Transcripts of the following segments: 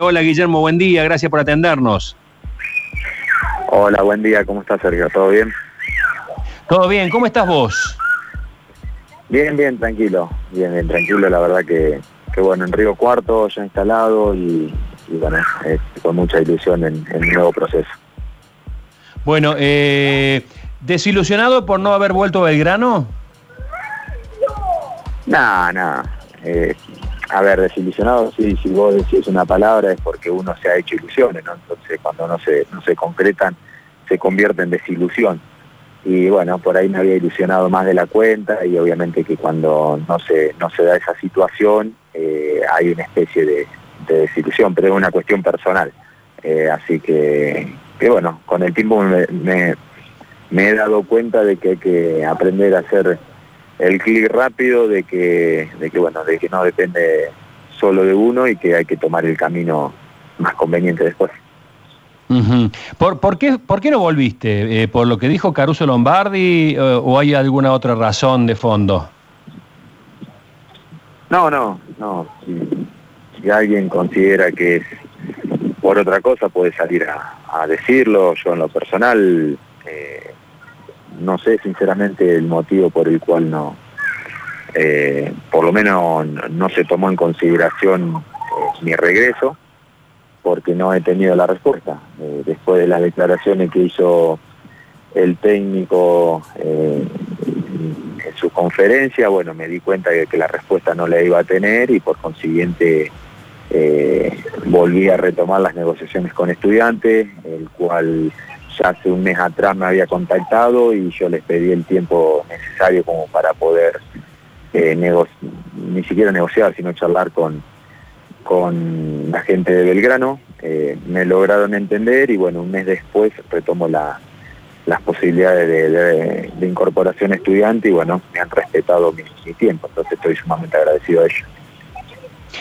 Hola Guillermo, buen día, gracias por atendernos. Hola, buen día, ¿cómo estás Sergio? ¿Todo bien? Todo bien, ¿cómo estás vos? Bien, bien, tranquilo, bien, bien, tranquilo, la verdad que, que bueno, en Río Cuarto ya instalado y, bueno, con mucha ilusión en, el nuevo proceso. Bueno, eh, ¿desilusionado por no haber vuelto a Belgrano? Nada, nada. Eh, a ver, desilusionado, sí, si vos decís una palabra es porque uno se ha hecho ilusiones, ¿no? Entonces cuando no se, no se concretan, se convierte en desilusión. Y bueno, por ahí me había ilusionado más de la cuenta y obviamente que cuando no se, no se da esa situación eh, hay una especie de, desilusión, pero es una cuestión personal. Eh, así que, que bueno, con el tiempo me, me he dado cuenta de que hay que aprender a hacer el clic rápido de que, de que, bueno, de que no depende solo de uno y que hay que tomar el camino más conveniente después. ¿Por, por, qué, ¿Por qué no volviste? Eh, ¿Por lo que dijo Caruso Lombardi eh, o hay alguna otra razón de fondo? No, no, no. Si, alguien considera que es por otra cosa puede salir a, decirlo. Yo en lo personal eh, no sé sinceramente el motivo por el cual no, eh, por lo menos no se tomó en consideración eh, mi regreso, porque no he tenido la respuesta. Eh, después de las declaraciones que hizo el técnico en su conferencia, bueno, me di cuenta de que la respuesta no la iba a tener y por consiguiente volví a retomar las negociaciones con estudiantes, el cual ya hace un mes atrás me había contactado y yo les pedí el tiempo necesario como para poder eh, ni siquiera negociar, sino charlar con, con la gente de Belgrano. Eh, me lograron entender y bueno, un mes después retomo las posibilidades de, incorporación estudiante y bueno, me han respetado mi tiempo, entonces estoy sumamente agradecido a ellos.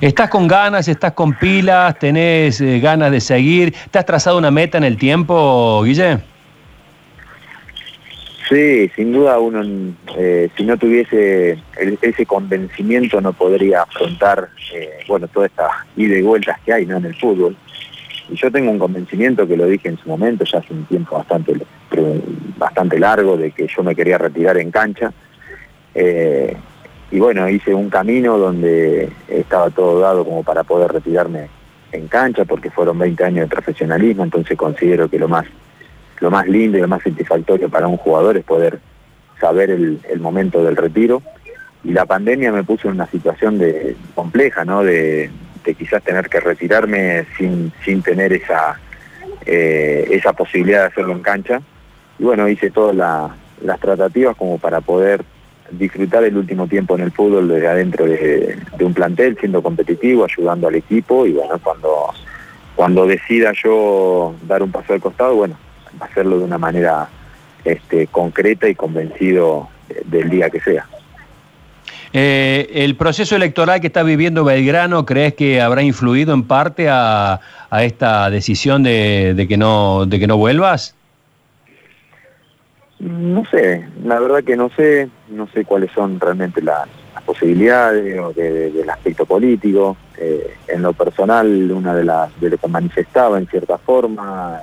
¿Estás con ganas, estás con pilas, tenés eh, ganas de seguir? ¿Te has trazado una meta en el tiempo, Guille? Sí, sin duda uno, eh, si no tuviese ese convencimiento no podría afrontar, eh, bueno, toda esta ida y vueltas que hay ¿no? en el fútbol. Y yo tengo un convencimiento que lo dije en su momento, ya hace un tiempo bastante, bastante largo, de que yo me quería retirar en cancha y bueno, hice un camino donde estaba todo dado como para poder retirarme en cancha, porque fueron 20 años de profesionalismo, entonces considero que lo más, lo más lindo y lo más satisfactorio para un jugador es poder saber el, momento del retiro. Y la pandemia me puso en una situación de, compleja, ¿no? De, quizás tener que retirarme sin, sin tener esa, eh, esa posibilidad de hacerlo en cancha. Y bueno, hice todas las tratativas como para poder disfrutar el último tiempo en el fútbol desde adentro de, un plantel, siendo competitivo, ayudando al equipo y bueno, cuando, cuando decida yo dar un paso al costado, bueno, hacerlo de una manera este, concreta y convencido del día que sea. Eh, ¿El proceso electoral que está viviendo Belgrano crees que habrá influido en parte a, esta decisión de, que no, de que no vuelvas? No sé, la verdad que no sé, no sé cuáles son realmente las, posibilidades o del aspecto político. Eh, en lo personal, una de las de lo que manifestaba en cierta forma,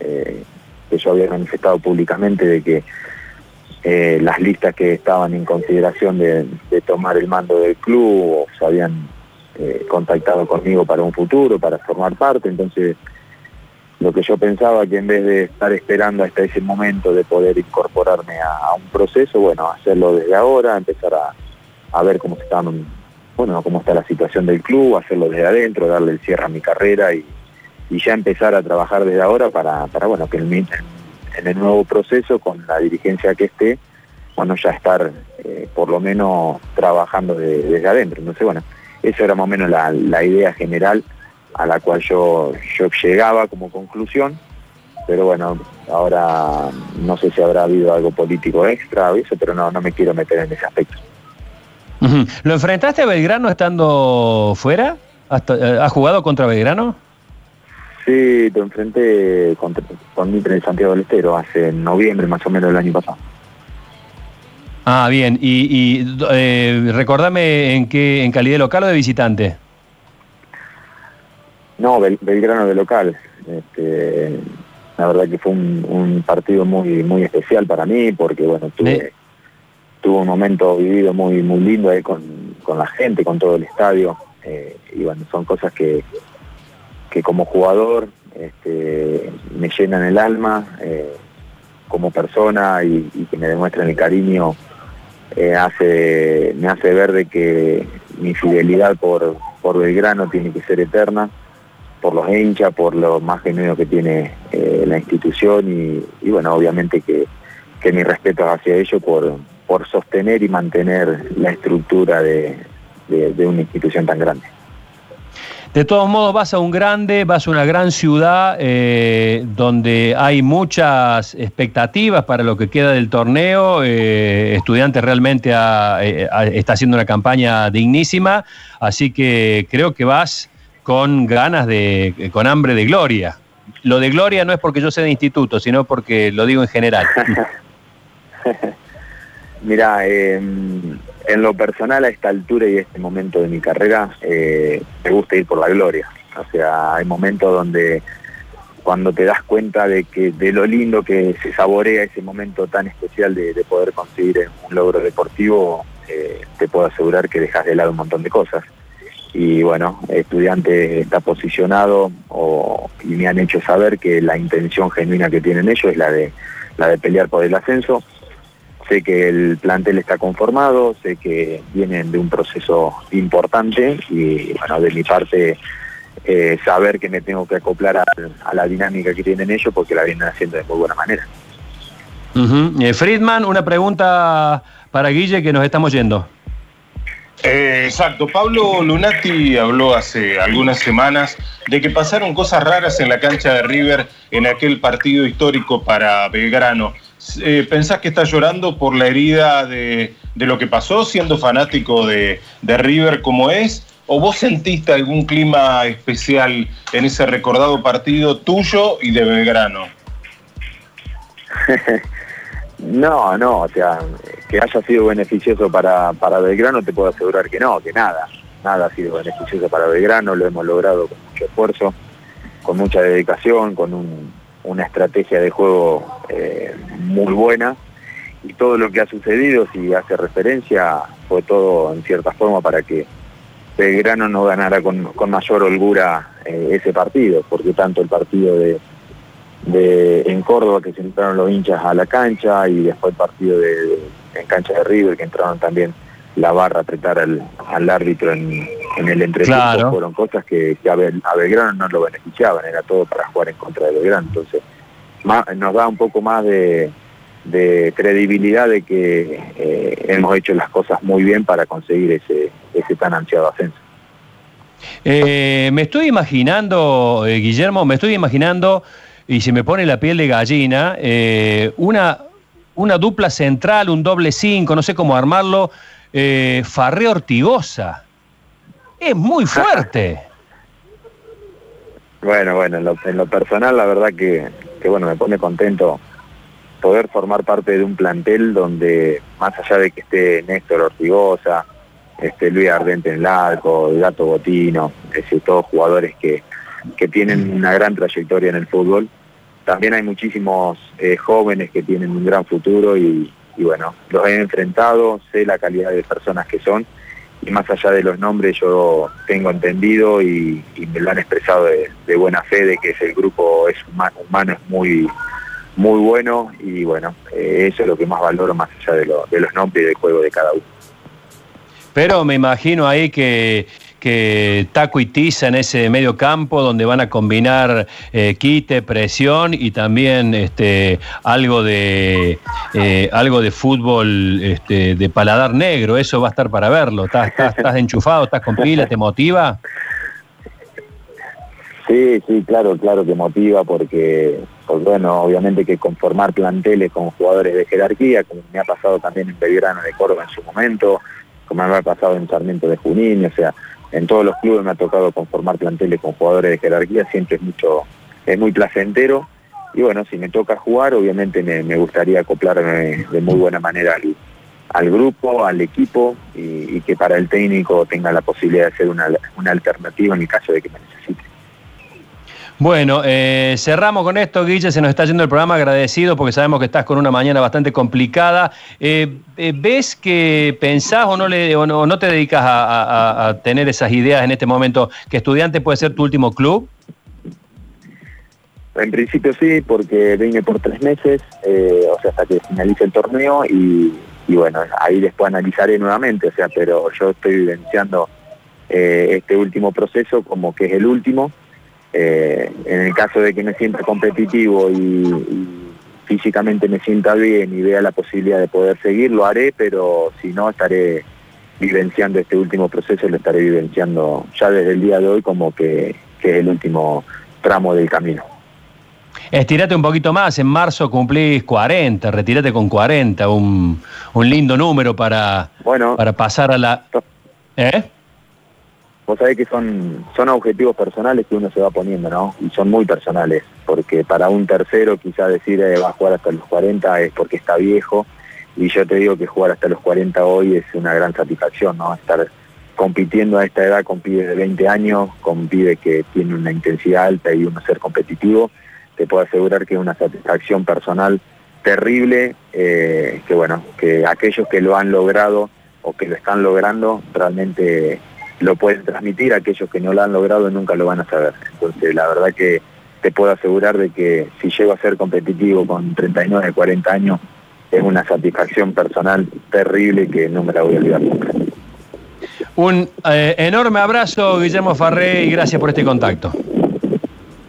eh, que yo había manifestado públicamente de que eh, las listas que estaban en consideración de, de, tomar el mando del club se habían contactado conmigo para un futuro, para formar parte, entonces lo que yo pensaba que en vez de estar esperando hasta ese momento de poder incorporarme a, un proceso, bueno, hacerlo desde ahora, empezar a, ver cómo está, bueno, cómo está la situación del club, hacerlo desde adentro, darle el cierre a mi carrera y, ya empezar a trabajar desde ahora para, para bueno, que en, en, el nuevo proceso, con la dirigencia que esté, bueno, ya estar eh, por lo menos trabajando desde adentro. Entonces, bueno, esa era más o menos la, la idea general a la cual yo, yo llegaba como conclusión, pero bueno, ahora no sé si habrá habido algo político extra o eso, pero no, no me quiero meter en ese aspecto. ¿Lo enfrentaste a Belgrano estando fuera? Eh, ¿Has jugado contra Belgrano? Sí, lo enfrenté contra, con Mitre en Santiago del Estero hace noviembre más o menos del año pasado. Ah, bien. Y, y eh, recordame en qué, en calidad local o de visitante. No, Belgrano de local. Este, la verdad que fue un, partido muy muy especial para mí porque bueno tuve, tuve un momento vivido muy muy lindo ahí con, la gente, con todo el estadio. Eh, y bueno son cosas que, que como jugador este, me llenan el alma eh, como persona y, que me demuestran el cariño eh, hace me hace ver de que mi fidelidad por, por Belgrano tiene que ser eterna por los hinchas, por lo más genuino que tiene eh, la institución y, bueno, obviamente que, mi respeto hacia ello por, por sostener y mantener la estructura de, una institución tan grande. De todos modos, vas a un grande, vas a una gran ciudad eh, donde hay muchas expectativas para lo que queda del torneo. Eh, Estudiantes realmente está haciendo una campaña dignísima, así que creo que vas con ganas de, con hambre de gloria. Lo de gloria no es porque yo sea de instituto, sino porque lo digo en general. Mira, em, en lo personal a esta altura y este momento de mi carrera, eh, me gusta ir por la gloria. O sea, hay momentos donde cuando te das cuenta de que de lo lindo que se saborea ese momento tan especial de, poder conseguir un logro deportivo, eh, te puedo asegurar que dejas de lado un montón de cosas y bueno, estudiante está posicionado y me han hecho saber que la intención genuina que tienen ellos es la de, la de pelear por el ascenso. Sé que el plantel está conformado, sé que vienen de un proceso importante y bueno, de mi parte eh, saber que me tengo que acoplar a, la dinámica que tienen ellos porque la vienen haciendo de muy buena manera. Eh, Friedman, una pregunta para Guille que nos estamos yendo. Eh, exacto. Pablo Lunati habló hace algunas semanas de que pasaron cosas raras en la cancha de River en aquel partido histórico para Belgrano. Eh, ¿Pensás que está llorando por la herida de, lo que pasó siendo fanático de, de, River como es? ¿O vos sentiste algún clima especial en ese recordado partido tuyo y de Belgrano? No, no, o sea, que haya sido beneficioso para, para Belgrano te puedo asegurar que no, que nada, nada ha sido beneficioso para Belgrano, lo hemos logrado con mucho esfuerzo, con mucha dedicación, con una estrategia de juego eh, muy buena y todo lo que ha sucedido, si hace referencia, fue todo en cierta forma para que Belgrano no ganara con, mayor holgura eh, ese partido, porque tanto el partido de de, en Córdoba que se entraron los hinchas a la cancha y después el partido de, en cancha de River que entraron también la barra a apretar al, árbitro en, el entretiempo. Fueron cosas que, a, Belgrano no lo beneficiaban, era todo para jugar en contra de Belgrano, entonces nos da un poco más de, credibilidad de que eh, hemos hecho las cosas muy bien para conseguir ese, ese tan ansiado ascenso. Eh, me estoy imaginando, eh, Guillermo, me estoy imaginando y se me pone la piel de gallina, eh, una, una dupla central, un doble cinco, no sé cómo armarlo, eh, Farré Ortigosa. Es muy fuerte. Bueno, bueno, en lo, personal la verdad que, bueno, me pone contento poder formar parte de un plantel donde más allá de que esté Néstor Ortigosa, este Luis Ardente en el arco, Gato Botino, es decir, todos jugadores que, que tienen una gran trayectoria en el fútbol. También hay muchísimos eh, jóvenes que tienen un gran futuro y, bueno, los he enfrentado, sé la calidad de personas que son y más allá de los nombres yo tengo entendido y, me lo han expresado de, buena fe de que ese grupo es humano, es muy muy bueno y bueno, eh, eso es lo que más valoro más allá de los nombres y del juego de cada uno. Pero me imagino ahí que que Taco y Tiza en ese medio campo, donde van a combinar eh, quite, presión y también este, algo, de, eh, algo de fútbol este, de paladar negro. Eso va a estar para verlo. ¿Estás, estás, enchufado? ¿Estás con pila? ¿Te motiva? Sí, sí, claro, claro que motiva porque, pues bueno, obviamente que conformar planteles con jugadores de jerarquía, como me ha pasado también en Belgrano de Córdoba en su momento, como me ha pasado en Sarmiento de Junín, o sea, en todos los clubes me ha tocado conformar planteles con jugadores de jerarquía, siempre es mucho, es muy placentero. Y bueno, si me toca jugar, obviamente me, gustaría acoplarme de muy buena manera al, grupo, al equipo y, que para el técnico tenga la posibilidad de ser una, una alternativa en el caso de que me necesite. Bueno, eh, cerramos con esto, Guille, se nos está yendo el programa agradecido porque sabemos que estás con una mañana bastante complicada. Eh, eh, ¿Ves que pensás o no, le, o no, te dedicas a, tener esas ideas en este momento, que estudiante puede ser tu último club? En principio sí, porque vine por tres meses, o sea, hasta que finalice el torneo y, bueno, ahí después analizaré nuevamente, o sea, pero yo estoy vivenciando este último proceso como que es el último eh, en el caso de que me sienta competitivo y, físicamente me sienta bien y vea la posibilidad de poder seguir, lo haré, pero si no, estaré vivenciando este último proceso, lo estaré vivenciando ya desde el día de hoy como que, es el último tramo del camino. Estirate un poquito más, en marzo cumplís 40, retírate con 40, un, un lindo número para, bueno, para pasar a la... ¿Eh? Vos sabés que son, son objetivos personales que uno se va poniendo, ¿no? Y son muy personales, porque para un tercero quizás decir eh, va a jugar hasta los 40 es porque está viejo, y yo te digo que jugar hasta los 40 hoy es una gran satisfacción, ¿no? Estar compitiendo a esta edad con pibes de 20 años, con pibes que tienen una intensidad alta y uno ser competitivo, te puedo asegurar que es una satisfacción personal terrible, eh, que bueno, que aquellos que lo han logrado o que lo están logrando realmente lo pueden transmitir, aquellos que no lo han logrado nunca lo van a saber. Entonces la verdad que te puedo asegurar de que si llego a ser competitivo con 39, 40 años, es una satisfacción personal terrible que no me la voy a olvidar nunca. Un eh, enorme abrazo, Guillermo Farré, y gracias por este contacto.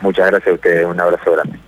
Muchas gracias a ustedes, un abrazo grande.